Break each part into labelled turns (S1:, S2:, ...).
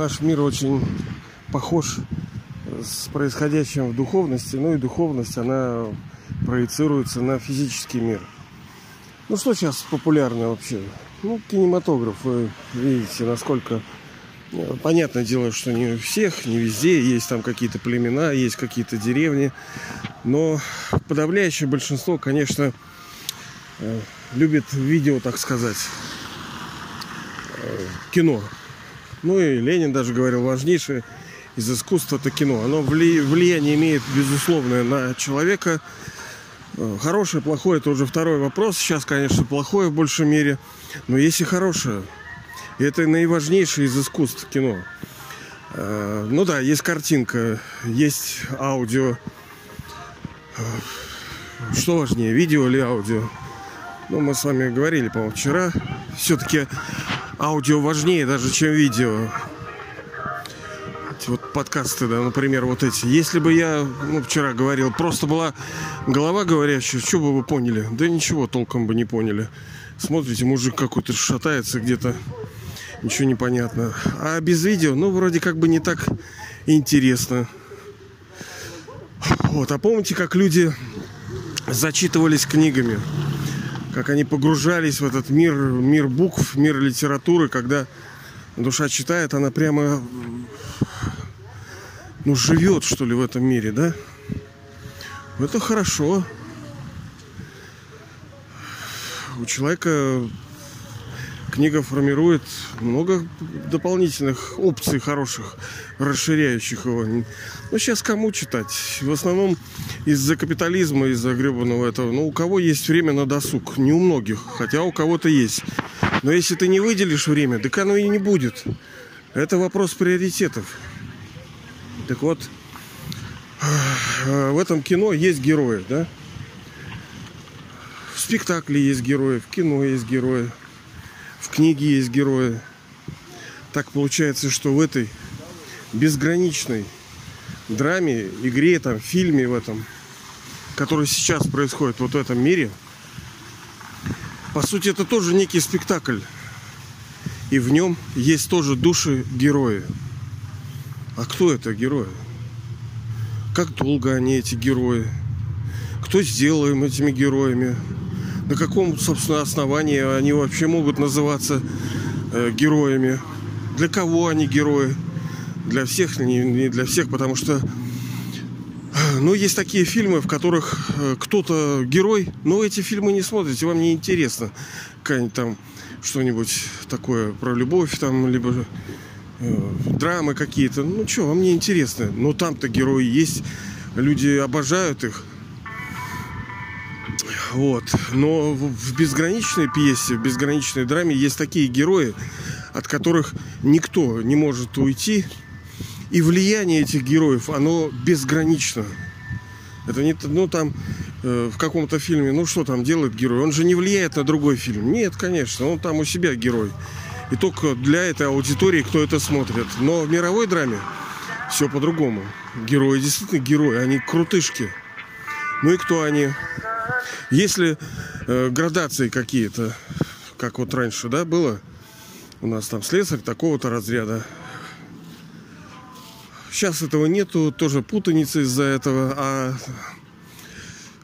S1: Наш мир очень похож с происходящим в духовности, ну и духовность, она проецируется на физический мир. Ну что сейчас популярно вообще? Ну, кинематограф, вы видите, насколько э, Понятное дело, что не у всех, не везде. Есть там какие-то племена, есть какие-то деревни. Но подавляющее большинство, конечно, э, любит видео, так сказать, э, кино. Ну и Ленин даже говорил, важнейшее из искусства это кино. Оно влияние имеет безусловное на человека. Э, хорошее, плохое, это уже второй вопрос. Сейчас, конечно, плохое в большей мере. Но есть и хорошее. И это наиважнейшее из искусств кино. Э, ну да, есть картинка, есть аудио. Э, что важнее, видео или аудио? Ну, мы с вами говорили, по-моему, вчера. Все-таки аудио важнее даже, чем видео. Вот подкасты, да, например, вот эти. Если бы я, ну, вчера говорил, просто была голова говорящая, что бы вы поняли? Да ничего толком бы не поняли. Смотрите, мужик какой-то шатается где-то. Ничего не понятно. А без видео, ну, вроде как бы не так интересно. Вот, а помните, как люди зачитывались книгами? Как они погружались в этот мир, мир букв, мир литературы, когда душа читает, она прямо ну, живет, что ли, в этом мире, да? Это хорошо. У человека книга формирует много дополнительных опций хороших, расширяющих его. Ну, сейчас кому читать? В основном из-за капитализма, из-за гребаного этого. Ну, у кого есть время на досуг? Не у многих, хотя у кого-то есть. Но если ты не выделишь время, так оно и не будет. Это вопрос приоритетов. Так вот, в этом кино есть герои, да? В спектакле есть герои, в кино есть герои в книге есть герои. Так получается, что в этой безграничной драме, игре, там, фильме в этом, который сейчас происходит вот в этом мире, по сути, это тоже некий спектакль. И в нем есть тоже души герои. А кто это герои? Как долго они эти герои? Кто сделал им этими героями? На каком, собственно, основании они вообще могут называться э, героями. Для кого они герои? Для всех, не, не для всех, потому что э, ну, есть такие фильмы, в которых э, кто-то герой, но эти фильмы не смотрите, вам не интересно. Какая-нибудь там что-нибудь такое про любовь, там, либо э, драмы какие-то. Ну, что, вам не интересно. Но там-то герои есть, люди обожают их. Вот. Но в безграничной пьесе, в безграничной драме есть такие герои, от которых никто не может уйти. И влияние этих героев, оно безгранично. Это не, ну там э, в каком-то фильме, ну что там делает герой? Он же не влияет на другой фильм. Нет, конечно, он там у себя герой. И только для этой аудитории, кто это смотрит. Но в мировой драме все по-другому. Герои действительно герои, они крутышки. Ну и кто они? Если э, градации какие-то, как вот раньше, да, было, у нас там слесарь такого-то разряда. Сейчас этого нету, тоже путаница из-за этого, а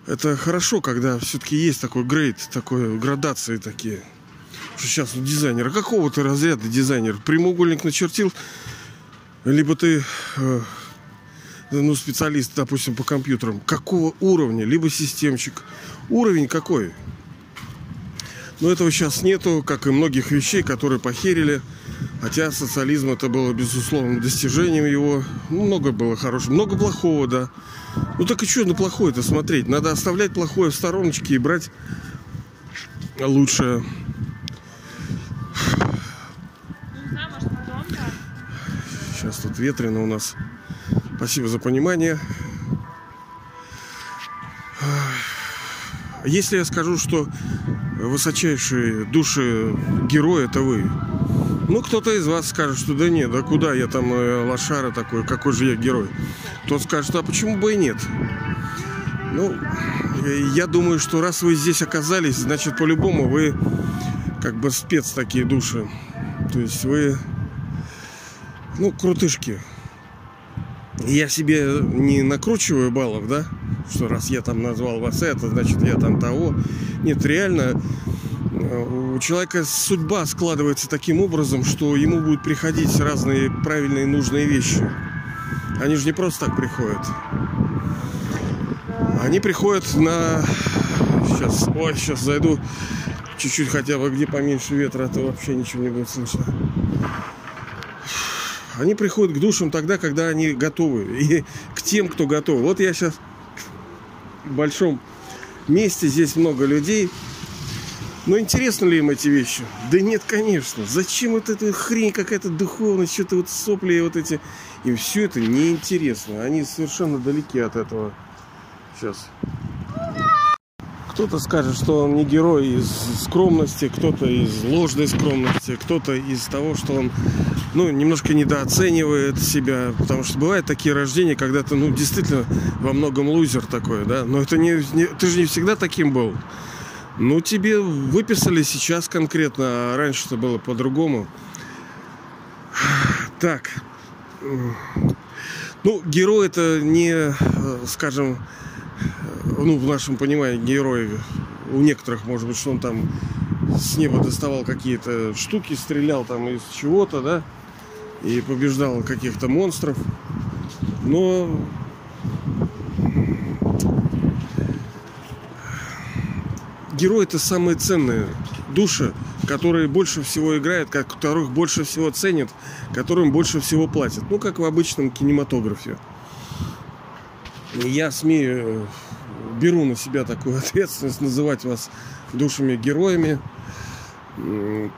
S1: это хорошо, когда все-таки есть такой грейд, такой градации такие. Что сейчас у дизайнера, какого ты разряда дизайнер? Прямоугольник начертил, либо ты э, ну, специалист, допустим, по компьютерам, какого уровня, либо системщик. Уровень какой? Но этого сейчас нету, как и многих вещей, которые похерили. Хотя социализм это было безусловным достижением его. Ну, много было хорошего, много плохого, да. Ну так и что на плохое-то смотреть? Надо оставлять плохое в стороночке и брать лучшее. Сейчас тут ветрено у нас. Спасибо за понимание. Если я скажу, что высочайшие души герои это вы, ну, кто-то из вас скажет, что да нет, да куда я там э, лошара такой, какой же я герой. Тот скажет, а почему бы и нет? Ну, я думаю, что раз вы здесь оказались, значит, по-любому вы как бы спец такие души. То есть вы ну, крутышки. Я себе не накручиваю баллов, да? Что раз я там назвал вас это, значит я там того. Нет, реально э, у человека судьба складывается таким образом, что ему будут приходить разные правильные нужные вещи. Они же не просто так приходят. Они приходят на... Сейчас, ой, сейчас зайду чуть-чуть хотя бы, где поменьше ветра, а то вообще ничего не будет слышно. Они приходят к душам тогда, когда они готовы. И к тем, кто готов. Вот я сейчас в большом месте, здесь много людей. Но интересно ли им эти вещи? Да нет, конечно. Зачем вот эта хрень, какая-то духовность, что-то вот сопли вот эти. Им все это неинтересно. Они совершенно далеки от этого. Сейчас. Кто-то скажет, что он не герой из скромности, кто-то из ложной скромности, кто-то из того, что он ну, немножко недооценивает себя. Потому что бывают такие рождения, когда ты, ну, действительно во многом лузер такой, да. Но это не, не ты же не всегда таким был. Ну, тебе выписали сейчас конкретно, а раньше это было по-другому. Так. Ну, герой это не, э, скажем, ну, в нашем понимании, герой у некоторых, может быть, что он там с неба доставал какие-то штуки, стрелял там из чего-то, да, и побеждал каких-то монстров. Но герой это самые ценные души, которые больше всего играют, которых больше всего ценят, которым больше всего платят. Ну, как в обычном кинематографе. Я смею беру на себя такую ответственность называть вас душами героями.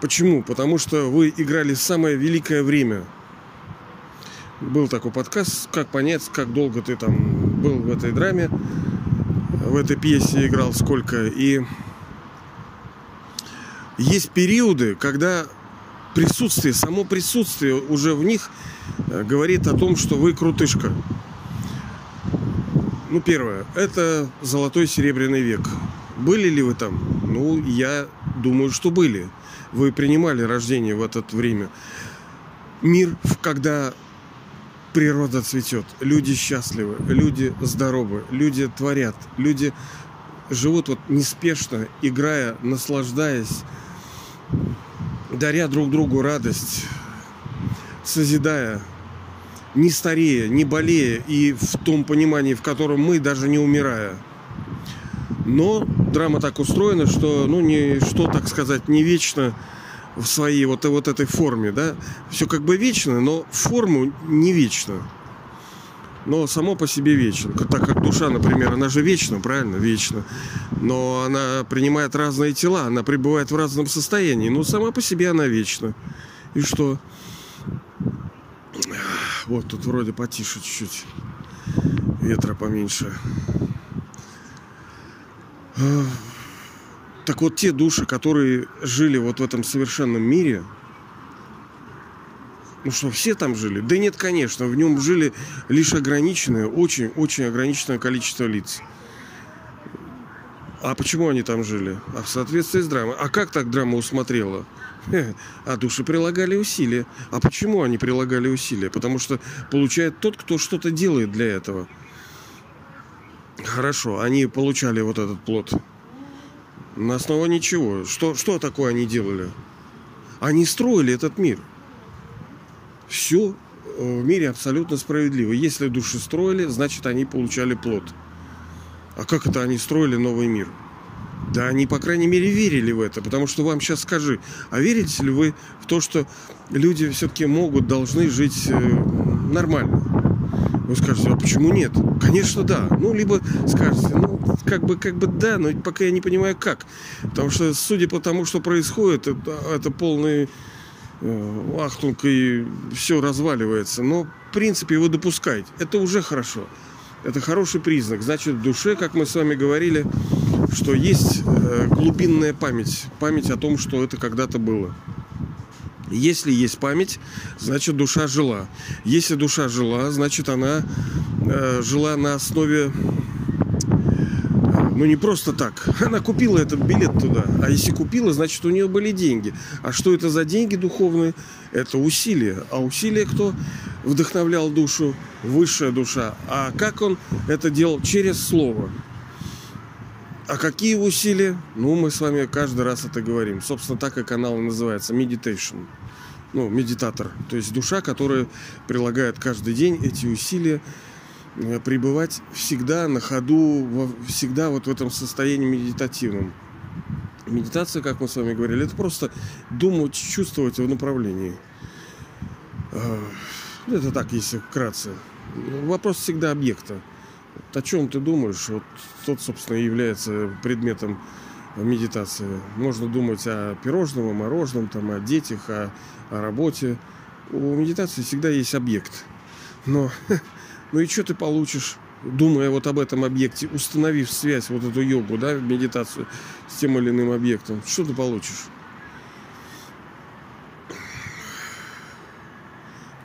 S1: Почему? Потому что вы играли самое великое время. Был такой подкаст, как понять, как долго ты там был в этой драме, в этой пьесе играл, сколько. И есть периоды, когда присутствие, само присутствие уже в них э, говорит о том, что вы крутышка. Ну, первое, это золотой серебряный век. Были ли вы там? Ну, я думаю, что были. Вы принимали рождение в это время. Мир, когда природа цветет, люди счастливы, люди здоровы, люди творят, люди живут вот неспешно, играя, наслаждаясь, даря друг другу радость, созидая не старея, не болея и в том понимании, в котором мы, даже не умирая. Но драма так устроена, что, ну, не, что, так сказать, не вечно в своей вот, вот этой форме, да. Все как бы вечно, но форму не вечно. Но само по себе вечно. Так как душа, например, она же вечна, правильно? Вечна. Но она принимает разные тела, она пребывает в разном состоянии. Но сама по себе она вечна. И что? Вот тут вроде потише чуть-чуть. Ветра поменьше. Так вот, те души, которые жили вот в этом совершенном мире, ну что, все там жили? Да нет, конечно, в нем жили лишь ограниченное, очень-очень ограниченное количество лиц. А почему они там жили? А в соответствии с драмой. А как так драма усмотрела? А души прилагали усилия. А почему они прилагали усилия? Потому что получает тот, кто что-то делает для этого. Хорошо, они получали вот этот плод. На основе чего? Что, что такое они делали? Они строили этот мир. Все в мире абсолютно справедливо. Если души строили, значит они получали плод. А как это они строили новый мир? Да они, по крайней мере, верили в это. Потому что вам сейчас скажи, а верите ли вы в то, что люди все-таки могут, должны жить э, нормально? Вы скажете, а почему нет? Конечно, да. Ну, либо скажете, ну, как бы, как бы да, но пока я не понимаю, как. Потому что, судя по тому, что происходит, это, это полный э, ахтунг и все разваливается. Но, в принципе, вы допускаете. Это уже хорошо. Это хороший признак. Значит, в душе, как мы с вами говорили, что есть э, глубинная память, память о том, что это когда-то было. Если есть память, значит душа жила. Если душа жила, значит она э, жила на основе Ну не просто так. Она купила этот билет туда. А если купила, значит у нее были деньги. А что это за деньги духовные? Это усилия. А усилия кто вдохновлял душу? Высшая душа. А как он это делал? Через слово. А какие усилия? Ну, мы с вами каждый раз это говорим. Собственно, так и канал называется. Meditation. Ну, медитатор. То есть душа, которая прилагает каждый день эти усилия Э, пребывать всегда на ходу, всегда вот в этом состоянии медитативном. Медитация, как мы с вами говорили, это просто думать, чувствовать в направлении. Э, это так, если вкратце. Вопрос всегда объекта. Вот о чем ты думаешь, вот тот, собственно, является предметом медитации. Можно думать о пирожном, о мороженом, там, о детях, о, о работе. У медитации всегда есть объект. Но Ну и что ты получишь, думая вот об этом объекте, установив связь, вот эту йогу, да, медитацию с тем или иным объектом? Что ты получишь?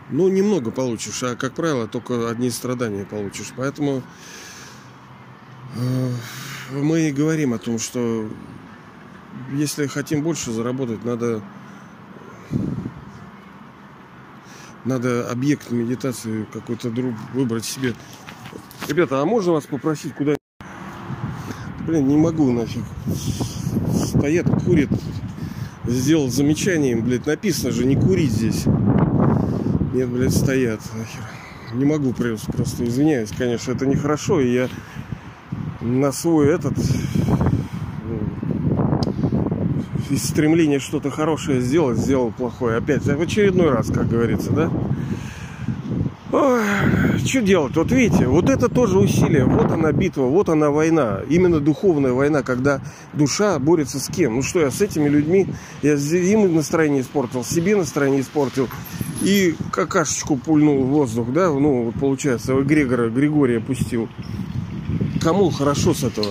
S1: Ну, немного получишь, а, как правило, только одни страдания получишь. Поэтому э, мы и говорим о том, что если хотим больше заработать, надо надо объект медитации какой-то друг выбрать себе. Ребята, а можно вас попросить куда Блин, не могу нафиг. Стоят, курят. Сделал замечание блядь, написано же не курить здесь. Нет, блядь, стоят. Нахер. Не могу просто, просто извиняюсь, конечно, это нехорошо. И я на свой этот из стремления что-то хорошее сделать, сделал плохое. Опять, в очередной раз, как говорится, да? Что делать? Вот видите, вот это тоже усилие. Вот она битва, вот она война. Именно духовная война, когда душа борется с кем? Ну что, я с этими людьми, я им настроение испортил, себе настроение испортил. И какашечку пульнул в воздух, да? Ну, вот получается, Грегора, Григория пустил. Кому хорошо с этого?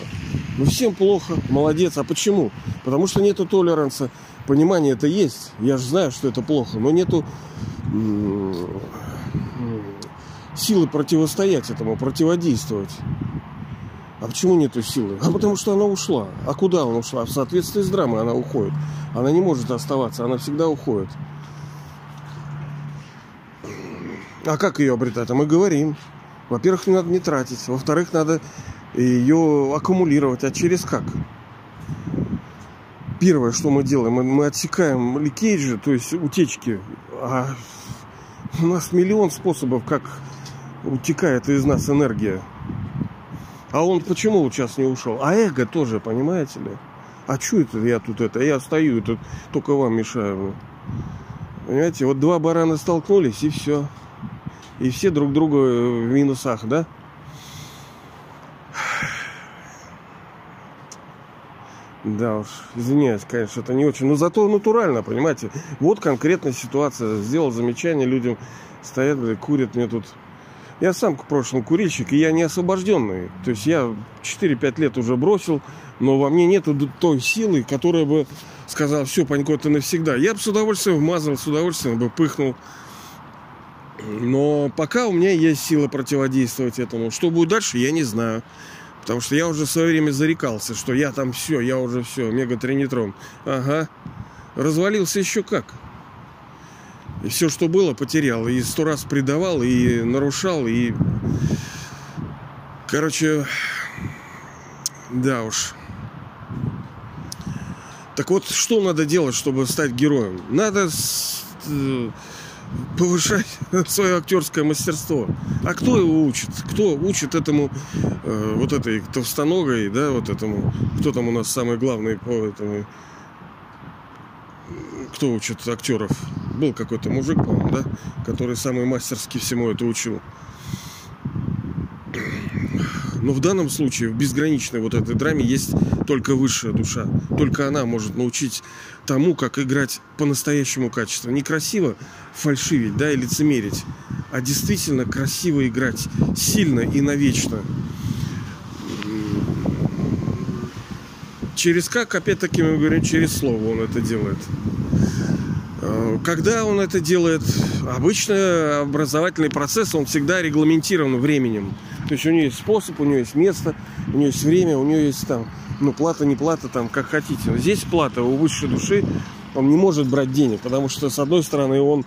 S1: Ну, всем плохо, молодец. А почему? Потому что нету толеранса. Понимание это есть. Я же знаю, что это плохо. Но нету силы противостоять этому, противодействовать. А почему нету силы? А потому что она ушла. А куда она ушла? В соответствии с драмой она уходит. Она не может оставаться, она всегда уходит. А как ее обретать? А мы говорим. Во-первых, не надо не тратить. Во-вторых, надо ее аккумулировать. А через как? Первое, что мы делаем, мы отсекаем ликейджи, то есть утечки. А у нас миллион способов, как утекает из нас энергия. А он почему сейчас не ушел? А эго тоже, понимаете ли? А что это я тут это? Я стою, тут только вам мешаю. Понимаете, вот два барана столкнулись и все. И все друг друга в минусах, да? Да уж, извиняюсь, конечно, это не очень. Но зато натурально, понимаете. Вот конкретная ситуация. Сделал замечание людям. Стоят, блядь, курят мне тут. Я сам к прошлому курильщик, и я не освобожденный. То есть я 4-5 лет уже бросил, но во мне нету той силы, которая бы сказала, все, Панько, это навсегда. Я бы с удовольствием вмазал, с удовольствием бы пыхнул. Но пока у меня есть сила противодействовать этому. Что будет дальше, я не знаю. Потому что я уже в свое время зарекался, что я там все, я уже все, мегатренитрон. Ага. Развалился еще как. И все, что было, потерял. И сто раз предавал, и нарушал, и... Короче, да уж. Так вот, что надо делать, чтобы стать героем? Надо э, повышать свое актерское мастерство. А кто его учит? Кто учит этому, э, вот этой товстоногой, да, вот этому, кто там у нас самый главный по этому, кто учит актеров? Был какой-то мужик, по-моему, да, который самый мастерски всему это учил. Но в данном случае, в безграничной вот этой драме есть только высшая душа. Только она может научить тому, как играть по-настоящему качество. Не красиво фальшивить, да, и лицемерить, а действительно красиво играть, сильно и навечно. Через как, опять-таки мы говорим, через слово он это делает. Э, когда он это делает, обычно образовательный процесс, он всегда регламентирован временем. То есть у него есть способ, у него есть место, у нее есть время, у нее есть там, ну, плата, не плата, там, как хотите. Здесь плата у высшей души, он не может брать денег, потому что, с одной стороны, он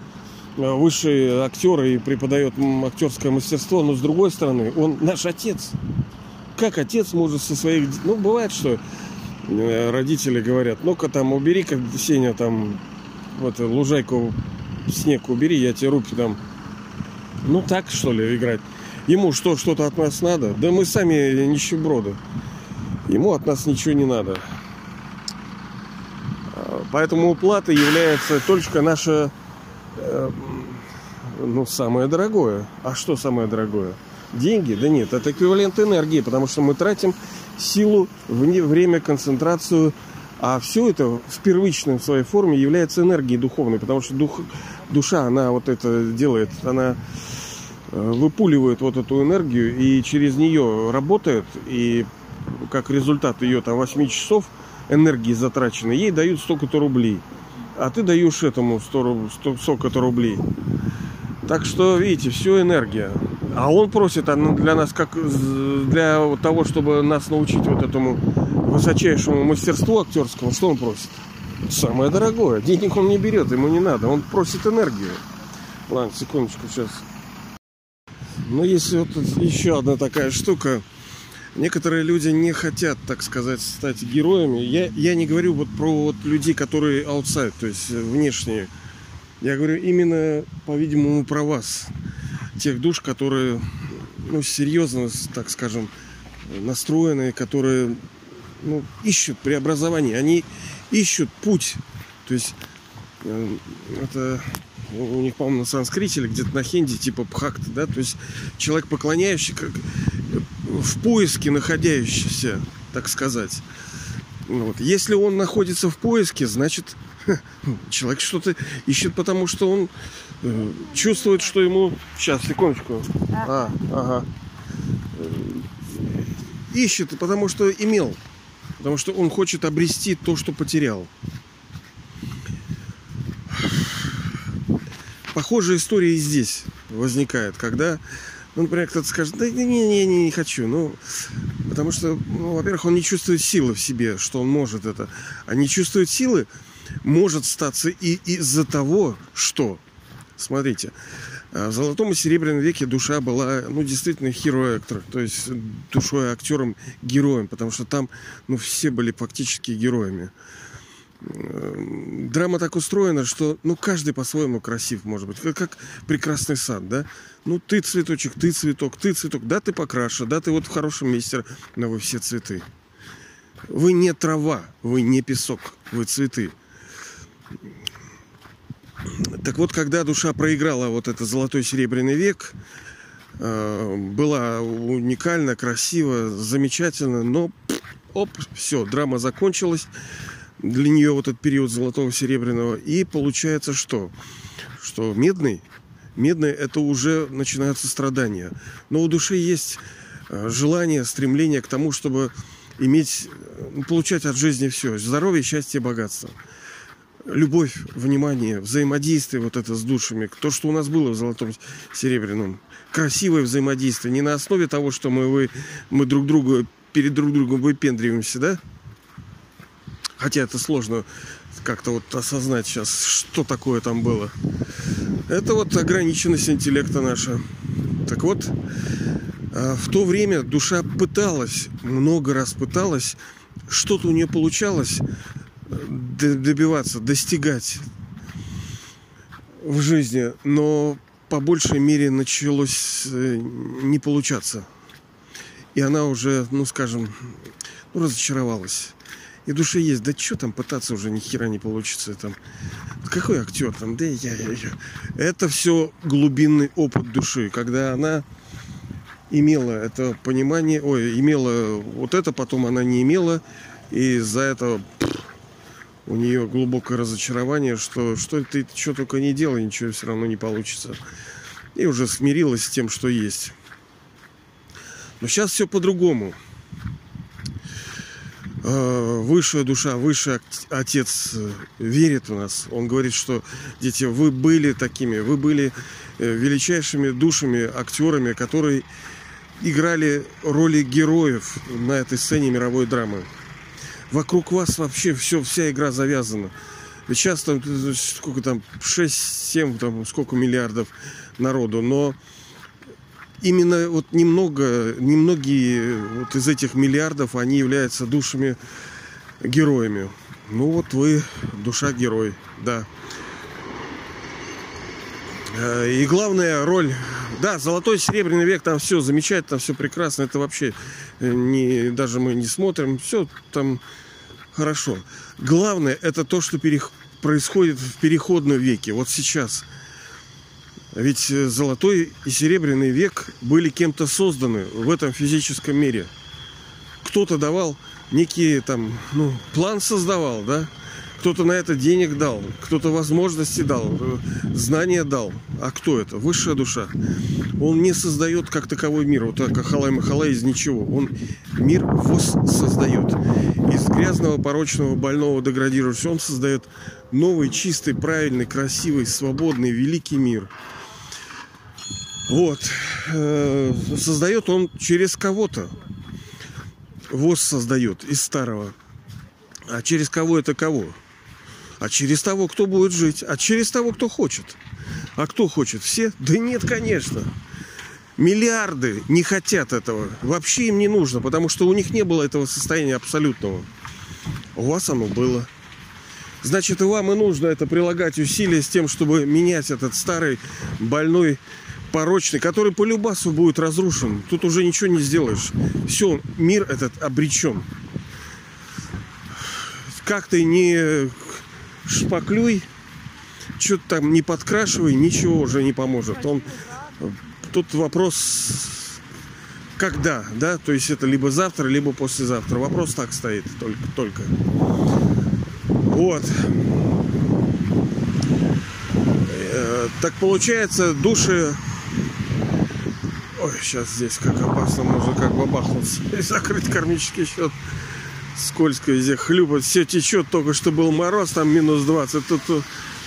S1: э, высший актер и преподает актерское мастерство, но с другой стороны, он наш отец. Как отец может со своих... Ну, бывает, что э, родители говорят, ну-ка там убери-ка, Сеня, там, вот лужайку, снег убери, я тебе руки дам. Ну, так, что ли, играть. Ему что, что-то от нас надо? Да мы сами нищеброды. Ему от нас ничего не надо. Поэтому уплата является только наше, э, ну, самое дорогое. А что самое дорогое? Деньги? Да нет, это эквивалент энергии, потому что мы тратим силу, время, концентрацию, а все это в первичной своей форме является энергией духовной, потому что дух, душа, она вот это делает, она выпуливает вот эту энергию и через нее работает, и как результат ее там 8 часов энергии затраченной, ей дают столько-то рублей. А ты даешь этому 100, 100, столько-то рублей. Так что, видите, все энергия. А он просит для нас, как для того, чтобы нас научить вот этому высочайшему мастерству актерскому, что он просит? Самое дорогое. Денег он не берет, ему не надо. Он просит энергию. Ладно, секундочку, сейчас. Ну, если вот еще одна такая штука. Некоторые люди не хотят, так сказать, стать героями. Я, я не говорю вот про вот людей, которые outside, то есть внешние. Я говорю именно, по-видимому, про вас. Тех душ, которые, ну, серьезно, так скажем, настроенные, которые ну, ищут преобразование, они ищут путь. То есть э, это у них, по-моему, на санскрите или где-то на хинди, типа пхакта, да, то есть человек поклоняющий, как в поиске находящийся, так сказать. Вот. Если он находится в поиске, значит, человек что-то ищет, потому что он э, чувствует, что ему... Сейчас, секундочку. А, ага. Э, ищет, потому что имел. Потому что он хочет обрести то, что потерял. Похожая история и здесь возникает, когда, ну, например, кто-то скажет, да не, не, не, не хочу, ну, потому что, ну, во-первых, он не чувствует силы в себе, что он может это, а не чувствует силы, может статься и из-за того, что, смотрите, а в золотом и серебряном веке душа была, ну, действительно, actor, то есть душой актером, героем, потому что там, ну, все были фактически героями. Драма так устроена, что, ну, каждый по-своему красив, может быть, как, как прекрасный сад, да? Ну, ты цветочек, ты цветок, ты цветок, да, ты покраша, да, ты вот в хорошем месте, но вы все цветы. Вы не трава, вы не песок, вы цветы. Так вот, когда душа проиграла вот этот золотой серебряный век, э, была уникально, красиво, замечательно, но оп, все, драма закончилась. Для нее вот этот период золотого серебряного. И получается что? Что медный, медный это уже начинаются страдания. Но у души есть э, желание, стремление к тому, чтобы иметь, э, получать от жизни все. Здоровье, счастье, богатство любовь, внимание, взаимодействие вот это с душами, то, что у нас было в золотом серебряном. Красивое взаимодействие, не на основе того, что мы, вы, мы друг другу перед друг другом выпендриваемся, да? Хотя это сложно как-то вот осознать сейчас, что такое там было. Это вот ограниченность интеллекта наша. Так вот, а, в то время душа пыталась, много раз пыталась, что-то у нее получалось, добиваться, достигать в жизни, но по большей мере началось э, не получаться. И она уже, ну скажем, ну, разочаровалась. И душе есть, да что там пытаться уже ни хера не получится там. Какой актер там, да я, я, я. Это все глубинный опыт души, когда она имела это понимание, ой, имела вот это, потом она не имела, и из-за этого у нее глубокое разочарование, что что ты что только не делай, ничего все равно не получится. И уже смирилась с тем, что есть. Но сейчас все по-другому. А, высшая душа, высший отец э, верит в нас. Он говорит, что дети, вы были такими, вы были э, величайшими душами, актерами, которые играли роли героев на этой сцене мировой драмы. Вокруг вас вообще все, вся игра завязана. Сейчас там сколько там 6-7 там сколько миллиардов народу, но именно вот немного, немногие вот из этих миллиардов, они являются душами героями. Ну вот вы душа герой, да. Э, и главная роль, да, золотой серебряный век, там все замечательно, все прекрасно, это вообще э, не, даже мы не смотрим, все там хорошо. Главное, это то, что перех, происходит в переходном веке, вот сейчас. Ведь э, золотой и серебряный век были кем-то созданы в этом физическом мире. Кто-то давал некий там, ну, план создавал, да, кто-то на это денег дал, кто-то возможности дал, знания дал. А кто это? Высшая душа. Он не создает как таковой мир, вот как Ахалай Махалай из ничего. Он мир воссоздает. Из грязного, порочного, больного, деградирующего он создает новый, чистый, правильный, красивый, свободный, великий мир. Вот. Э, создает он через кого-то. ВОЗ создает из старого. А через кого это кого? а через того, кто будет жить, а через того, кто хочет. А кто хочет? Все? Да нет, конечно. Миллиарды не хотят этого. Вообще им не нужно, потому что у них не было этого состояния абсолютного. У вас оно было. Значит, и вам и нужно это прилагать усилия с тем, чтобы менять этот старый, больной, порочный, который по любасу будет разрушен. Тут уже ничего не сделаешь. Все, мир этот обречен. Как ты не шпаклюй, что-то там не подкрашивай, ничего уже не поможет. Он тут вопрос когда, да, то есть это либо завтра, либо послезавтра. Вопрос так стоит только, только. Вот. Э, так получается, души... Ой, сейчас здесь как опасно, можно как бабахнуться и закрыть кармический счет скользко везде хлюпает, все течет, только что был мороз, там минус 20, тут,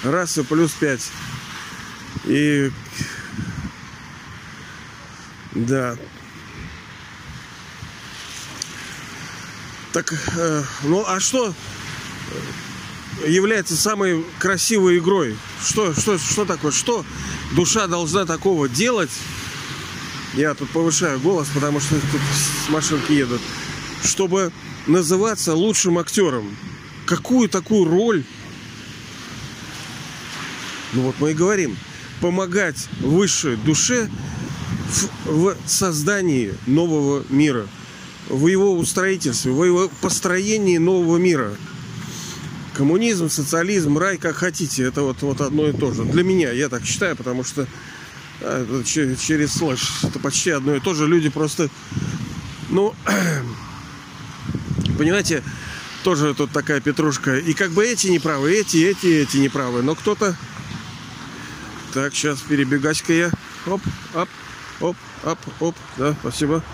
S1: раз и плюс 5. И да. Так, э, ну а что является самой красивой игрой? Что, что, что такое? Что душа должна такого делать? Я тут повышаю голос, потому что тут машинки едут. Чтобы называться лучшим актером. Какую такую роль? Ну вот мы и говорим. Помогать высшей душе в, в создании нового мира. В его устроительстве, в его построении нового мира. Коммунизм, социализм, рай, как хотите, это вот, вот одно и то же. Для меня, я так считаю, потому что через слэш это почти одно и то же. Люди просто, ну, Понимаете, тоже тут такая петрушка. И как бы эти неправы, эти, эти, эти неправы. Но кто-то... Так, сейчас перебегать-ка я. Оп, оп, оп, оп, оп. Да, спасибо.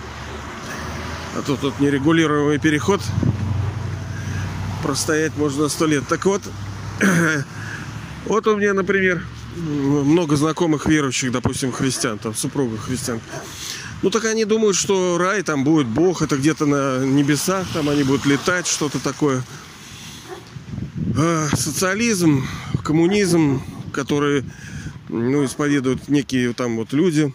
S1: А то тут нерегулируемый переход. Простоять можно сто лет. Так вот, вот у меня, например, много знакомых верующих, допустим, христиан, там супруга христиан. Ну так они думают, что рай там будет Бог, это где-то на небесах, там они будут летать, что-то такое. А, социализм, коммунизм, которые ну, исповедуют некие там вот люди.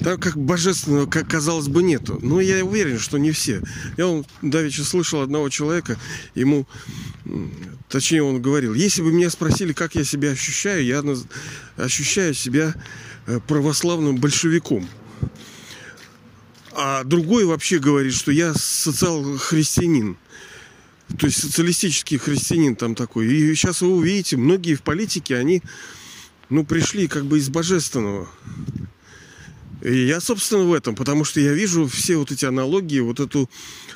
S1: Так как божественного, как казалось бы, нету. Но я уверен, что не все. Я он давеча слышал одного человека, ему Точнее, он говорил, если бы меня спросили, как я себя ощущаю, я ощущаю себя э, православным большевиком. А другой вообще говорит, что я социал-христианин. То есть социалистический христианин там такой. И сейчас вы увидите, многие в политике, они ну, пришли как бы из божественного. И я, собственно, в этом, потому что я вижу все вот эти аналогии, вот эту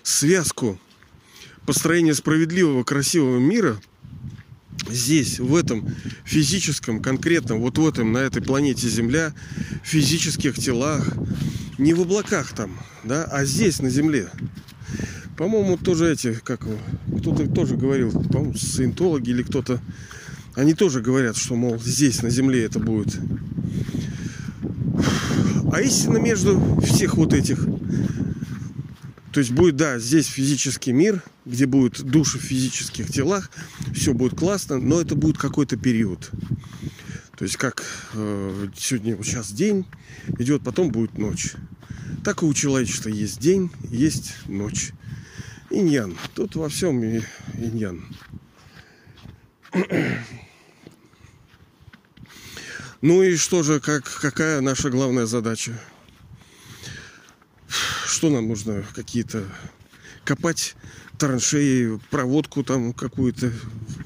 S1: связку построение справедливого, красивого мира здесь, в этом физическом, конкретном, вот в этом, на этой планете Земля, физических телах, не в облаках там, да, а здесь, на Земле. По-моему, тоже эти, как кто-то тоже говорил, по-моему, саентологи или кто-то, они тоже говорят, что, мол, здесь, на Земле это будет. А истина между всех вот этих. То есть будет, да, здесь физический мир, где будут души в физических телах, все будет классно, но это будет какой-то период. То есть как э, сегодня вот сейчас день идет, потом будет ночь. Так и у человечества есть день, есть ночь. Иньян. Тут во всем иньян. Ну и что же, как, какая наша главная задача? Что нам нужно? Какие-то копать траншеи, проводку там какую-то,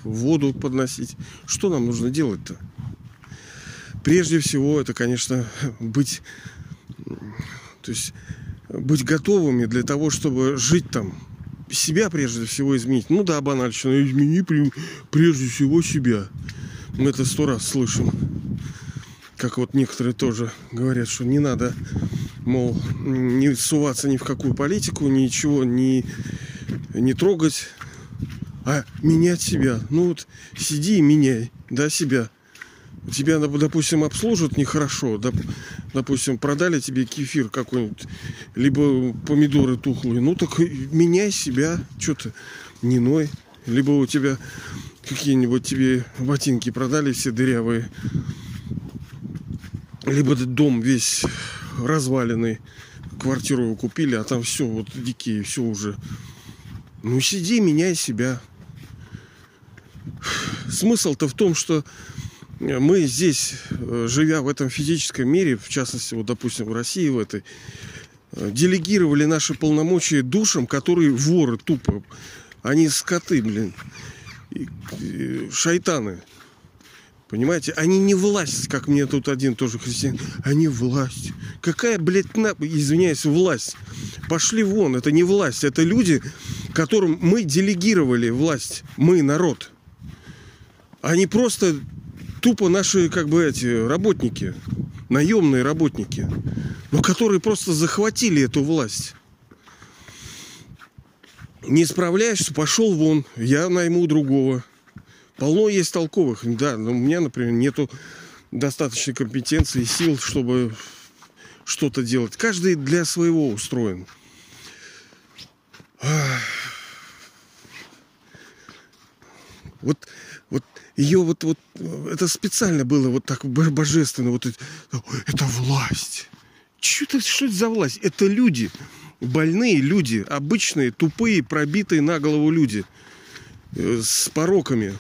S1: воду подносить. Что нам нужно делать-то? Прежде всего, это, конечно, быть, то есть, быть готовыми для того, чтобы жить там, себя прежде всего изменить. Ну да, банально, измени прежде всего себя. Мы это сто раз слышим как вот некоторые тоже говорят, что не надо, мол, не суваться ни в какую политику, ничего не, не трогать, а менять себя. Ну вот сиди и меняй, да, себя. Тебя, допустим, обслужат нехорошо, допустим, продали тебе кефир какой-нибудь, либо помидоры тухлые, ну так меняй себя, что то не ной. Либо у тебя какие-нибудь тебе ботинки продали все дырявые, либо дом весь разваленный, квартиру его купили, а там все вот дикие, все уже. Ну сиди, меняй себя. Смысл-то в том, что мы здесь, живя в этом физическом мире, в частности, вот, допустим, в России в этой, делегировали наши полномочия душам, которые воры тупо. Они скоты, блин. Шайтаны. Понимаете? Они не власть, как мне тут один тоже христианин. Они власть. Какая, блядь, на... извиняюсь, власть? Пошли вон, это не власть. Это люди, которым мы делегировали власть. Мы, народ. Они просто тупо наши, как бы, эти работники. Наемные работники. Но которые просто захватили эту власть. Не справляешься, пошел вон. Я найму другого. Полно есть толковых, да, но у меня, например, нету достаточной компетенции и сил, чтобы что-то делать. Каждый для своего устроен. Вот, вот ее вот, вот это специально было вот так божественно. Вот это, это власть. Что это, что это за власть? Это люди, больные люди, обычные, тупые, пробитые на голову люди э, с пороками.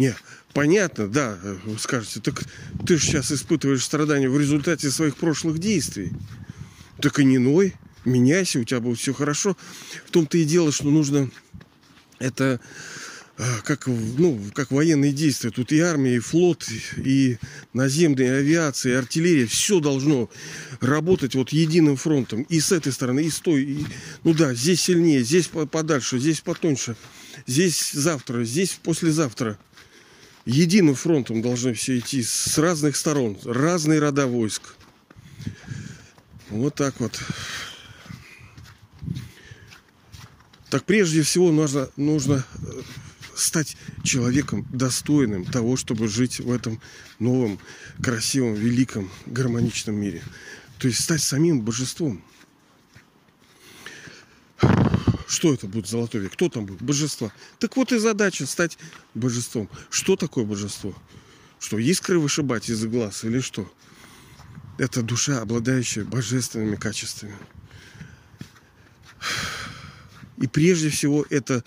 S1: Не, понятно, да, скажете, так ты же сейчас испытываешь страдания в результате своих прошлых действий. Так и не ной, меняйся, у тебя будет все хорошо. В том-то и дело, что нужно это а, как, ну, как военные действия. Тут и армия, и флот, и наземная авиация, и артиллерия. Все должно работать вот единым фронтом. И с этой стороны, и с той. И, ну да, здесь сильнее, здесь подальше, здесь потоньше. Здесь завтра, здесь послезавтра единым фронтом должны все идти с разных сторон, разные рода войск. Вот так вот. Так прежде всего нужно, нужно э, стать человеком достойным того, чтобы жить в этом новом, красивом, великом, гармоничном мире. То есть стать самим божеством. Что это будет золотой век? Кто там будет? Божество. Так вот и задача стать божеством. Что такое божество? Что искры вышибать из глаз или что? Это душа, обладающая божественными качествами. И прежде всего это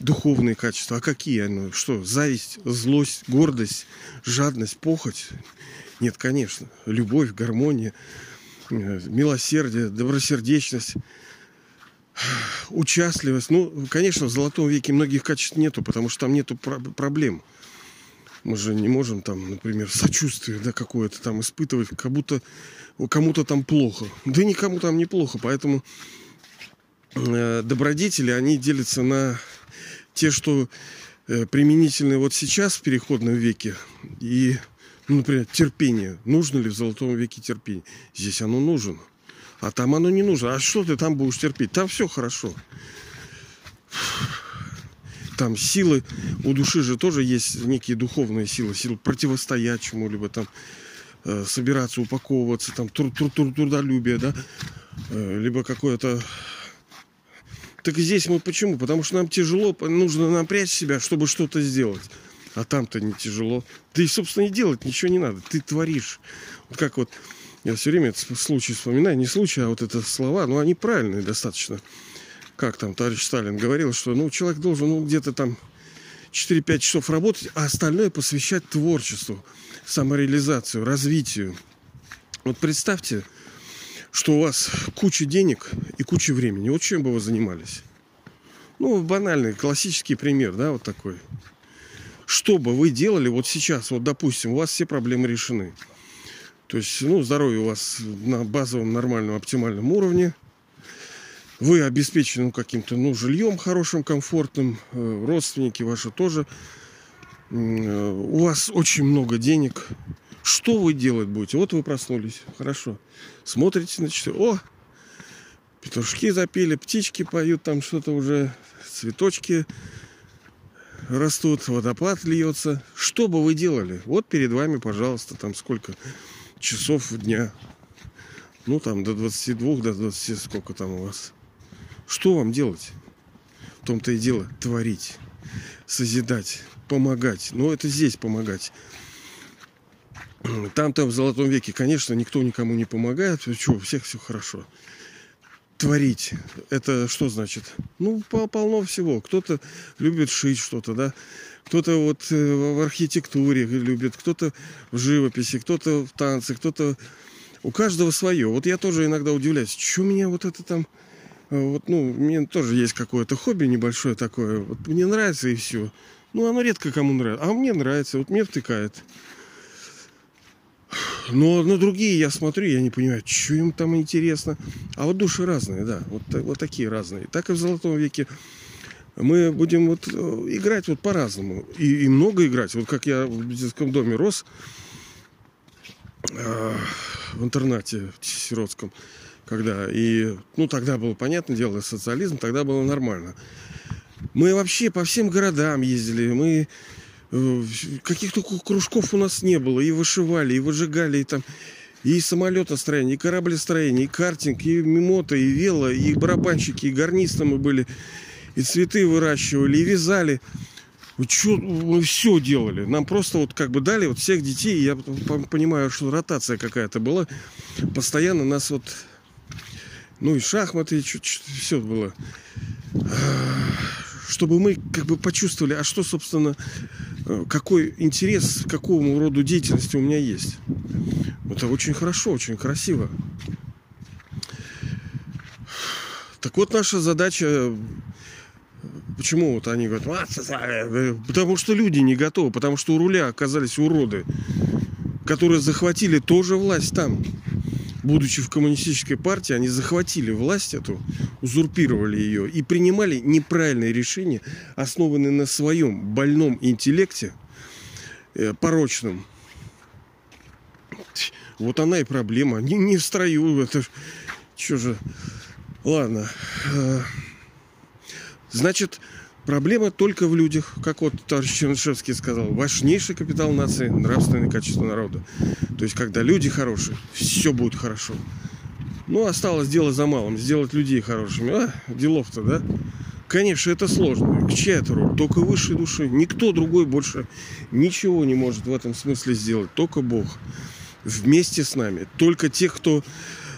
S1: духовные качества. А какие они? Что? Зависть, злость, гордость, жадность, похоть? Нет, конечно. Любовь, гармония, э, милосердие, добросердечность – участливость. Ну, конечно, в золотом веке многих качеств нету, потому что там нету проблем. Мы же не можем там, например, сочувствие да, какое-то там испытывать, как будто кому-то там плохо. Да никому там не плохо, поэтому э, добродетели, они делятся на те, что э, применительны вот сейчас в переходном веке и, ну, например, терпение. Нужно ли в золотом веке терпение? Здесь оно нужно. А там оно не нужно. А что ты там будешь терпеть? Там все хорошо. Там силы у души же тоже есть некие духовные силы, силы противостоять чему-либо там э, собираться, упаковываться, там труд, труд, труд, трудолюбие, да, э, либо какое-то так здесь мы почему? Потому что нам тяжело, нужно напрячь себя, чтобы что-то сделать. А там-то не тяжело. Да и, собственно, и делать ничего не надо. Ты творишь. Вот как вот я все время этот случай вспоминаю. Не случай, а вот это слова, но они правильные достаточно. Как там товарищ Сталин говорил, что ну, человек должен ну, где-то там 4-5 часов работать, а остальное посвящать творчеству, самореализацию, развитию. Вот представьте, что у вас куча денег и куча времени. Вот чем бы вы занимались? Ну, банальный, классический пример, да, вот такой. Что бы вы делали вот сейчас, вот, допустим, у вас все проблемы решены. То есть, ну, здоровье у вас на базовом, нормальном, оптимальном уровне. Вы обеспечены ну, каким-то, ну, жильем хорошим, комфортным. Э, родственники ваши тоже. Э, у вас очень много денег. Что вы делать будете? Вот вы проснулись. Хорошо. Смотрите на часы. О, петушки запели, птички поют, там что-то уже, цветочки растут, водопад льется. Что бы вы делали? Вот перед вами, пожалуйста, там сколько часов дня. Ну, там до 22, до 20, сколько там у вас. Что вам делать? В том-то и дело творить, созидать, помогать. Но это здесь помогать. Там-то в Золотом веке, конечно, никто никому не помогает. Что, у всех все хорошо. Творить. Это что значит? Ну, полно всего. Кто-то любит шить что-то, да. Кто-то вот э, в архитектуре любит, кто-то в живописи, кто-то в танце, кто-то... У каждого свое. Вот я тоже иногда удивляюсь, что меня вот это там... Э, вот, ну, мне тоже есть какое-то хобби небольшое такое. Вот мне нравится и все. Ну, оно редко кому нравится. А мне нравится. Вот мне втыкает. Но на другие я смотрю, я не понимаю, что им там интересно. А вот души разные, да, вот, вот такие разные. Так и в Золотом веке мы будем вот э, играть вот по-разному. И, и много играть. Вот как я в детском доме рос, э, в интернате в сиротском, когда и, ну, тогда было, понятное дело, социализм, тогда было нормально. Мы вообще по всем городам ездили, мы Э, каких только кружков у нас не было. И вышивали, и выжигали, и там и самолетостроение, и кораблестроение, и картинг, и мимото, и вело, и барабанщики, и гарнисты мы были, и цветы выращивали, и вязали. Чё, мы все делали. Нам просто вот как бы дали вот всех детей. Я понимаю, что ротация какая-то была. Постоянно нас вот... Ну и шахматы, и все было чтобы мы как бы почувствовали, а что, собственно, э, какой интерес, к какому роду деятельности у меня есть. Это очень хорошо, очень красиво. Так вот, наша задача Почему вот они говорят, э, потому что люди не готовы, потому что у руля оказались уроды, которые захватили тоже власть там будучи в коммунистической партии, они захватили власть эту, узурпировали ее и принимали неправильные решения, основанные на своем больном интеллекте, э, порочном. Вот она и проблема. Не, не в строю. Это что же. Ладно. Значит, Проблема только в людях, как вот товарищ Чернышевский сказал, важнейший капитал нации – нравственное качество народа. То есть, когда люди хорошие, все будет хорошо. Ну, осталось дело за малым, сделать людей хорошими. А, делов-то, да? Конечно, это сложно. Чья это роль? Только высшей души. Никто другой больше ничего не может в этом смысле сделать. Только Бог. Вместе с нами. Только те, кто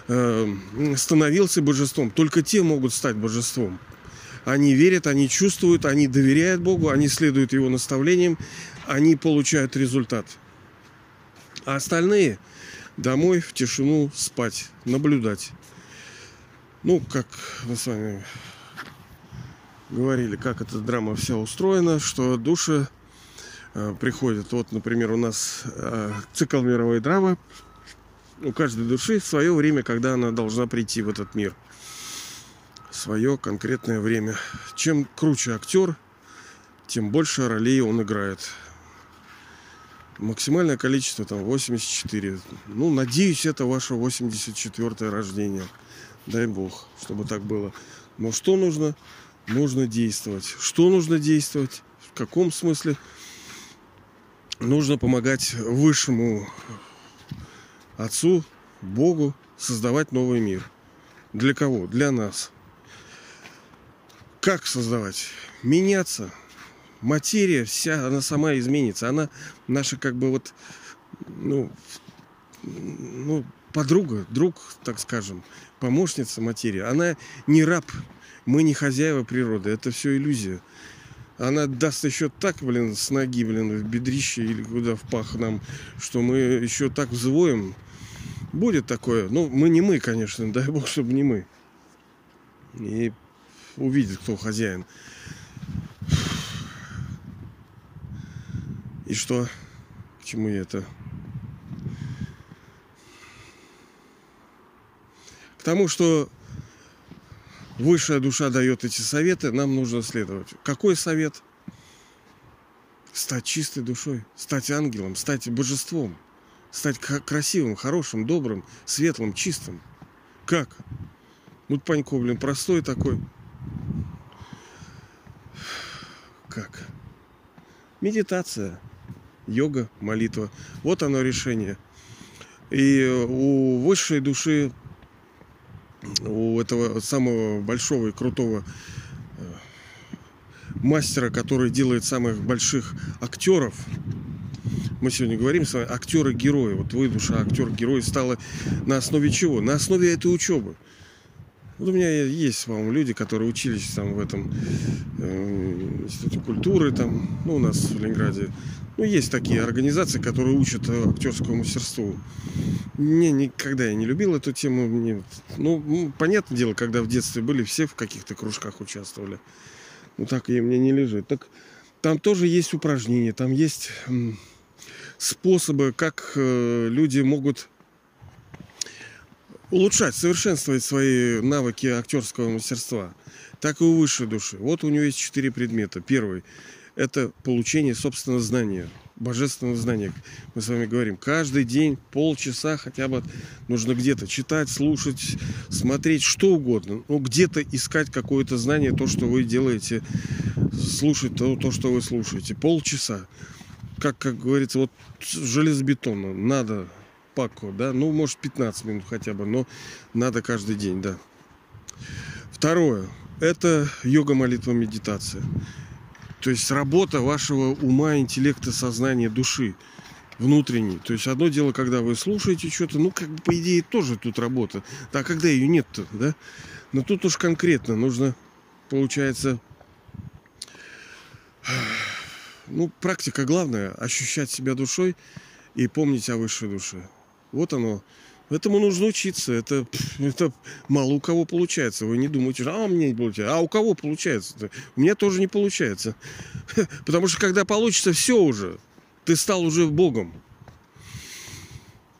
S1: э, становился божеством, только те могут стать божеством. Они верят, они чувствуют, они доверяют Богу, они следуют Его наставлениям, они получают результат. А остальные домой, в тишину, спать, наблюдать. Ну, как мы с вами говорили, как эта драма вся устроена, что души э, приходят. Вот, например, у нас э, цикл мировой драмы. У каждой души свое время, когда она должна прийти в этот мир – свое конкретное время. Чем круче актер, тем больше ролей он играет. Максимальное количество там 84. Ну, надеюсь, это ваше 84 рождение. Дай бог, чтобы так было. Но что нужно? Нужно действовать. Что нужно действовать? В каком смысле? Нужно помогать высшему Отцу, Богу создавать новый мир. Для кого? Для нас. Как создавать? Меняться. Материя вся, она сама изменится. Она наша как бы вот, ну, ну, подруга, друг, так скажем, помощница материи. Она не раб. Мы не хозяева природы. Это все иллюзия. Она даст еще так, блин, с ноги, блин, в бедрище или куда в пах нам, что мы еще так взвоем. Будет такое. Ну, мы не мы, конечно, дай бог, чтобы не мы. И увидит, кто хозяин. И что? К чему я это? К тому, что высшая душа дает эти советы, нам нужно следовать. Какой совет? Стать чистой душой, стать ангелом, стать божеством, стать красивым, хорошим, добрым, светлым, чистым. Как? Ну, Панько, блин, простой такой. Как? Медитация, йога, молитва. Вот оно решение. И у высшей души у этого самого большого и крутого э, мастера, который делает самых больших актеров. Мы сегодня говорим с вами актеры-герои. Вот вы, душа актер-герой, стала на основе чего? На основе этой учебы. Вот у меня есть, по-моему, люди, которые учились там в этом э, институте культуры, там, ну, у нас в Ленинграде. Ну, есть такие организации, которые учат актерскому мастерству. Не, никогда я не любил эту тему. Мне, ну, понятное дело, когда в детстве были, все в каких-то кружках участвовали. Ну, так и мне не лежит. Так там тоже есть упражнения, там есть способы, как э, люди могут улучшать, совершенствовать свои навыки актерского мастерства, так и у высшей души. Вот у него есть четыре предмета. Первый – это получение собственного знания, божественного знания. Мы с вами говорим, каждый день полчаса хотя бы нужно где-то читать, слушать, смотреть, что угодно. Ну, где-то искать какое-то знание, то, что вы делаете, слушать то, то что вы слушаете. Полчаса. Как, как говорится, вот железобетонно. Надо пако, да, ну, может, 15 минут хотя бы, но надо каждый день, да. Второе, это йога, молитва, медитация. То есть работа вашего ума, интеллекта, сознания, души внутренней. То есть одно дело, когда вы слушаете что-то, ну, как бы, по идее, тоже тут работа. А когда ее нет-то, да? Но тут уж конкретно нужно, получается, ну, практика главная, ощущать себя душой и помнить о высшей душе. Вот оно. Этому нужно учиться. Это, это мало у кого получается. Вы не думаете, а у меня не получается. А у кого получается? -то? У меня тоже не получается. Потому что когда получится, все уже. Ты стал уже Богом.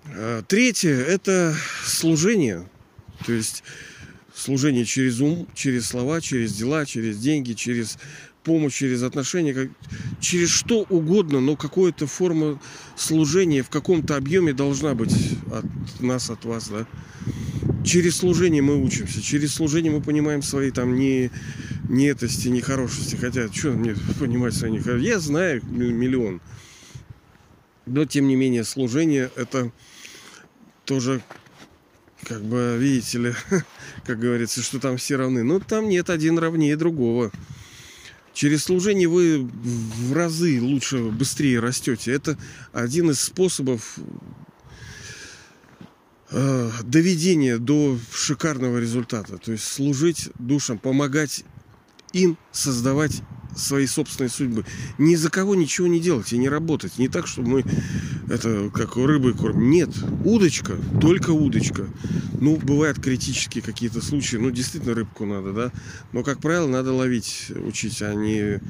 S1: А, третье – это служение. То есть служение через ум, через слова, через дела, через деньги, через помощь, через отношения, как, через что угодно, но какая-то форма служения в каком-то объеме должна быть от нас, от вас, да. Через служение мы учимся, через служение мы понимаем свои там не, не этости, не хорошести. Хотя, что мне понимать свои не Я знаю миллион. Но, тем не менее, служение это тоже как бы, видите ли, как говорится, что там все равны. Но там нет один равнее другого. Через служение вы в разы лучше, быстрее растете. Это один из способов э, доведения до шикарного результата. То есть служить душам, помогать им создавать свои собственные судьбы. Ни за кого ничего не делать и не работать. Не так, чтобы мы это как рыбы кормим. Нет, удочка, только удочка. Ну, бывают критические какие-то случаи. Ну, действительно, рыбку надо, да. Но, как правило, надо ловить, учить, а не,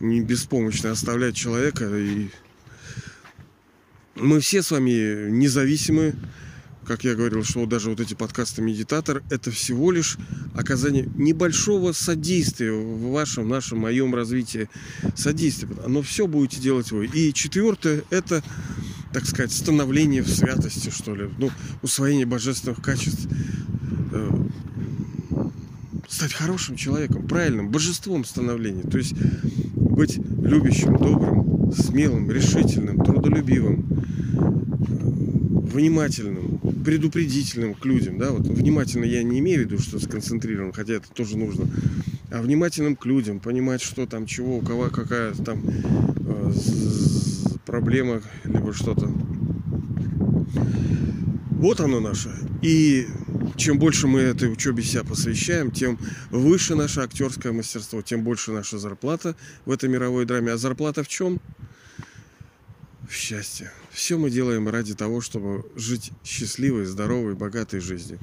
S1: не беспомощно оставлять человека. И мы все с вами независимые как я говорил, что даже вот эти подкасты «Медитатор» — это всего лишь оказание небольшого содействия в вашем, нашем, моем развитии. Содействие. Но все будете делать вы. И четвертое — это, так сказать, становление в святости, что ли. Ну, усвоение божественных качеств. Э, стать хорошим человеком, правильным, божеством становления. То есть быть любящим, добрым, смелым, решительным, трудолюбивым, внимательным, предупредительным к людям, да, вот внимательно я не имею в виду, что сконцентрирован, хотя это тоже нужно, а внимательным к людям, понимать, что там, чего, у кого какая там э, проблема, либо что-то. Вот оно наше. И чем больше мы этой учебе себя посвящаем, тем выше наше актерское мастерство, тем больше наша зарплата в этой мировой драме. А зарплата в чем? В счастье. Все мы делаем ради того, чтобы жить счастливой, здоровой, богатой жизнью.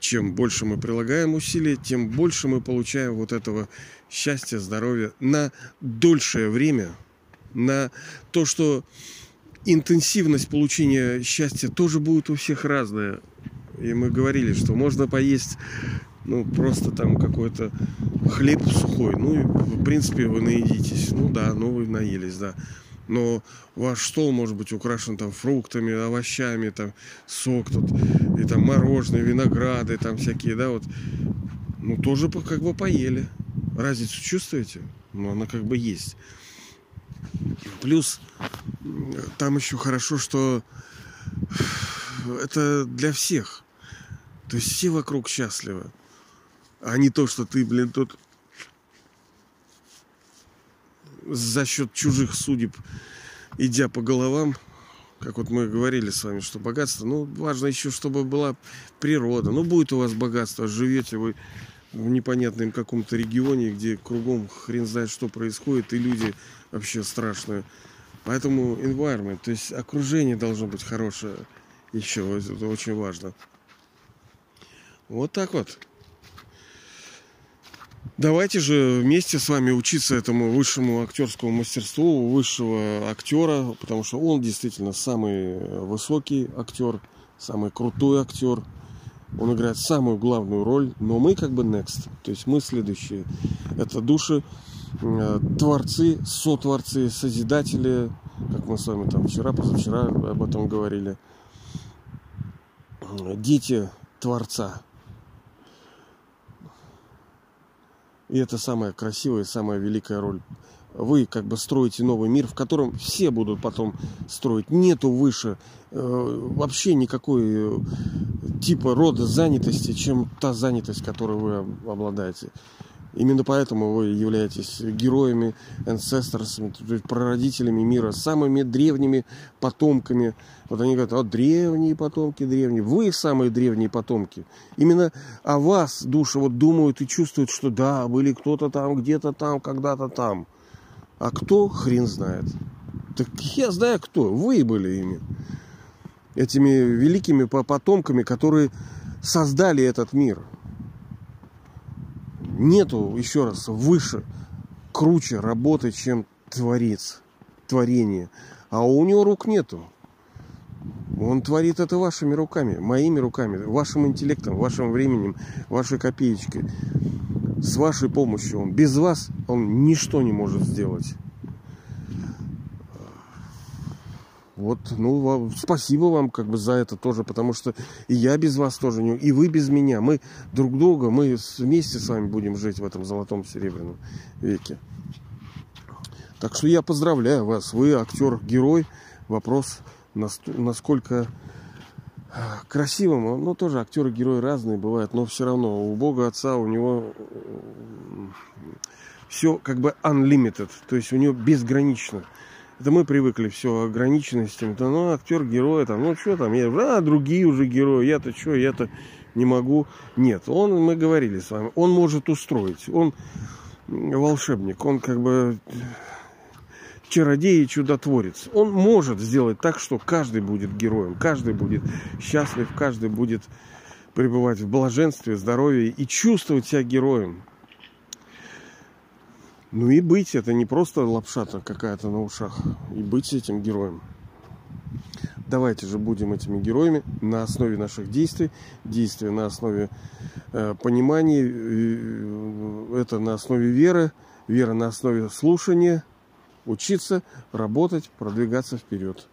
S1: Чем больше мы прилагаем усилий, тем больше мы получаем вот этого счастья, здоровья на дольшее время, на то, что интенсивность получения счастья тоже будет у всех разная. И мы говорили, что можно поесть ну, просто там какой-то хлеб сухой. Ну, и, в принципе, вы наедитесь. Ну да, ну вы наелись, да. Но ваш стол может быть украшен там фруктами, овощами, там сок тут, и там мороженое, винограды, там всякие, да, вот. Ну, тоже как бы поели. Разницу чувствуете? Ну, она как бы есть. Плюс там еще хорошо, что это для всех. То есть все вокруг счастливы. А не то, что ты, блин, тут за счет чужих судеб, идя по головам, как вот мы говорили с вами, что богатство, ну, важно еще, чтобы была природа. Ну, будет у вас богатство, живете вы в непонятном каком-то регионе, где кругом хрен знает, что происходит, и люди вообще страшные. Поэтому environment, то есть окружение должно быть хорошее еще, это очень важно. Вот так вот. Давайте же вместе с вами учиться этому высшему актерскому мастерству, высшего актера, потому что он действительно самый высокий актер, самый крутой актер. Он играет самую главную роль, но мы как бы next, то есть мы следующие. Это души, э, творцы, сотворцы, созидатели, как мы с вами там вчера, позавчера об этом говорили. Дети Творца. И это самая красивая, самая великая роль. Вы как бы строите новый мир, в котором все будут потом строить. Нету выше э, вообще никакой э, типа рода занятости, чем та занятость, которой вы обладаете. Именно поэтому вы являетесь героями, есть прародителями мира, самыми древними потомками. Вот они говорят, а древние потомки, древние. Вы самые древние потомки. Именно о вас души вот думают и чувствуют, что да, были кто-то там, где-то там, когда-то там. А кто, хрен знает. Так я знаю кто. Вы были ими. Этими великими потомками, которые создали этот мир – нету, еще раз, выше, круче работы, чем творец, творение. А у него рук нету. Он творит это вашими руками, моими руками, вашим интеллектом, вашим временем, вашей копеечкой. С вашей помощью. Он, без вас он ничто не может сделать. Вот, ну, спасибо вам как бы за это тоже, потому что и я без вас тоже не, и вы без меня. Мы друг друга, мы вместе с вами будем жить в этом золотом серебряном веке. Так что я поздравляю вас, вы актер, герой. Вопрос, насколько а, красивым, ну тоже актеры, герои разные бывают, но все равно у Бога Отца у него все как бы unlimited, то есть у него безгранично. Это мы привыкли все ограниченностям. Да, ну, актер, герой, там, ну, что там, я, а, другие уже герои, я-то что, я-то не могу. Нет, он, мы говорили с вами, он может устроить. Он волшебник, он как бы чародей и чудотворец. Он может сделать так, что каждый будет героем, каждый будет счастлив, каждый будет пребывать в блаженстве, здоровье и чувствовать себя героем. Ну и быть, это не просто лапшата какая-то на ушах. И быть этим героем. Давайте же будем этими героями на основе наших действий. Действия на основе э, понимания. Э, это на основе веры. Вера на основе слушания. Учиться, работать, продвигаться вперед.